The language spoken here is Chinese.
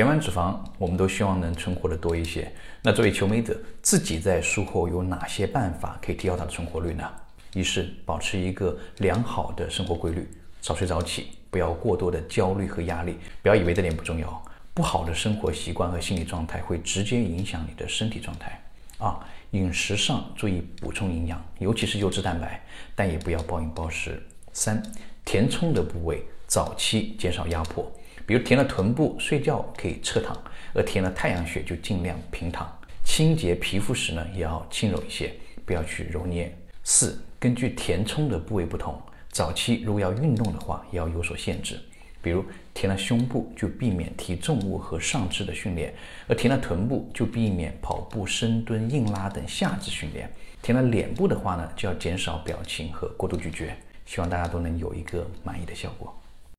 填完脂肪，我们都希望能存活的多一些。那作为求美者，自己在术后有哪些办法可以提高它的存活率呢？一是保持一个良好的生活规律，早睡早起，不要过多的焦虑和压力。不要以为这点不重要，不好的生活习惯和心理状态会直接影响你的身体状态。二，饮食上注意补充营养，尤其是优质蛋白，但也不要暴饮暴食。三，填充的部位早期减少压迫，比如填了臀部，睡觉可以侧躺；而填了太阳穴就尽量平躺。清洁皮肤时呢，也要轻柔一些，不要去揉捏。四，根据填充的部位不同，早期如果要运动的话，也要有所限制。比如填了胸部，就避免提重物和上肢的训练；而填了臀部，就避免跑步、深蹲、硬拉等下肢训练。填了脸部的话呢，就要减少表情和过度咀嚼。希望大家都能有一个满意的效果。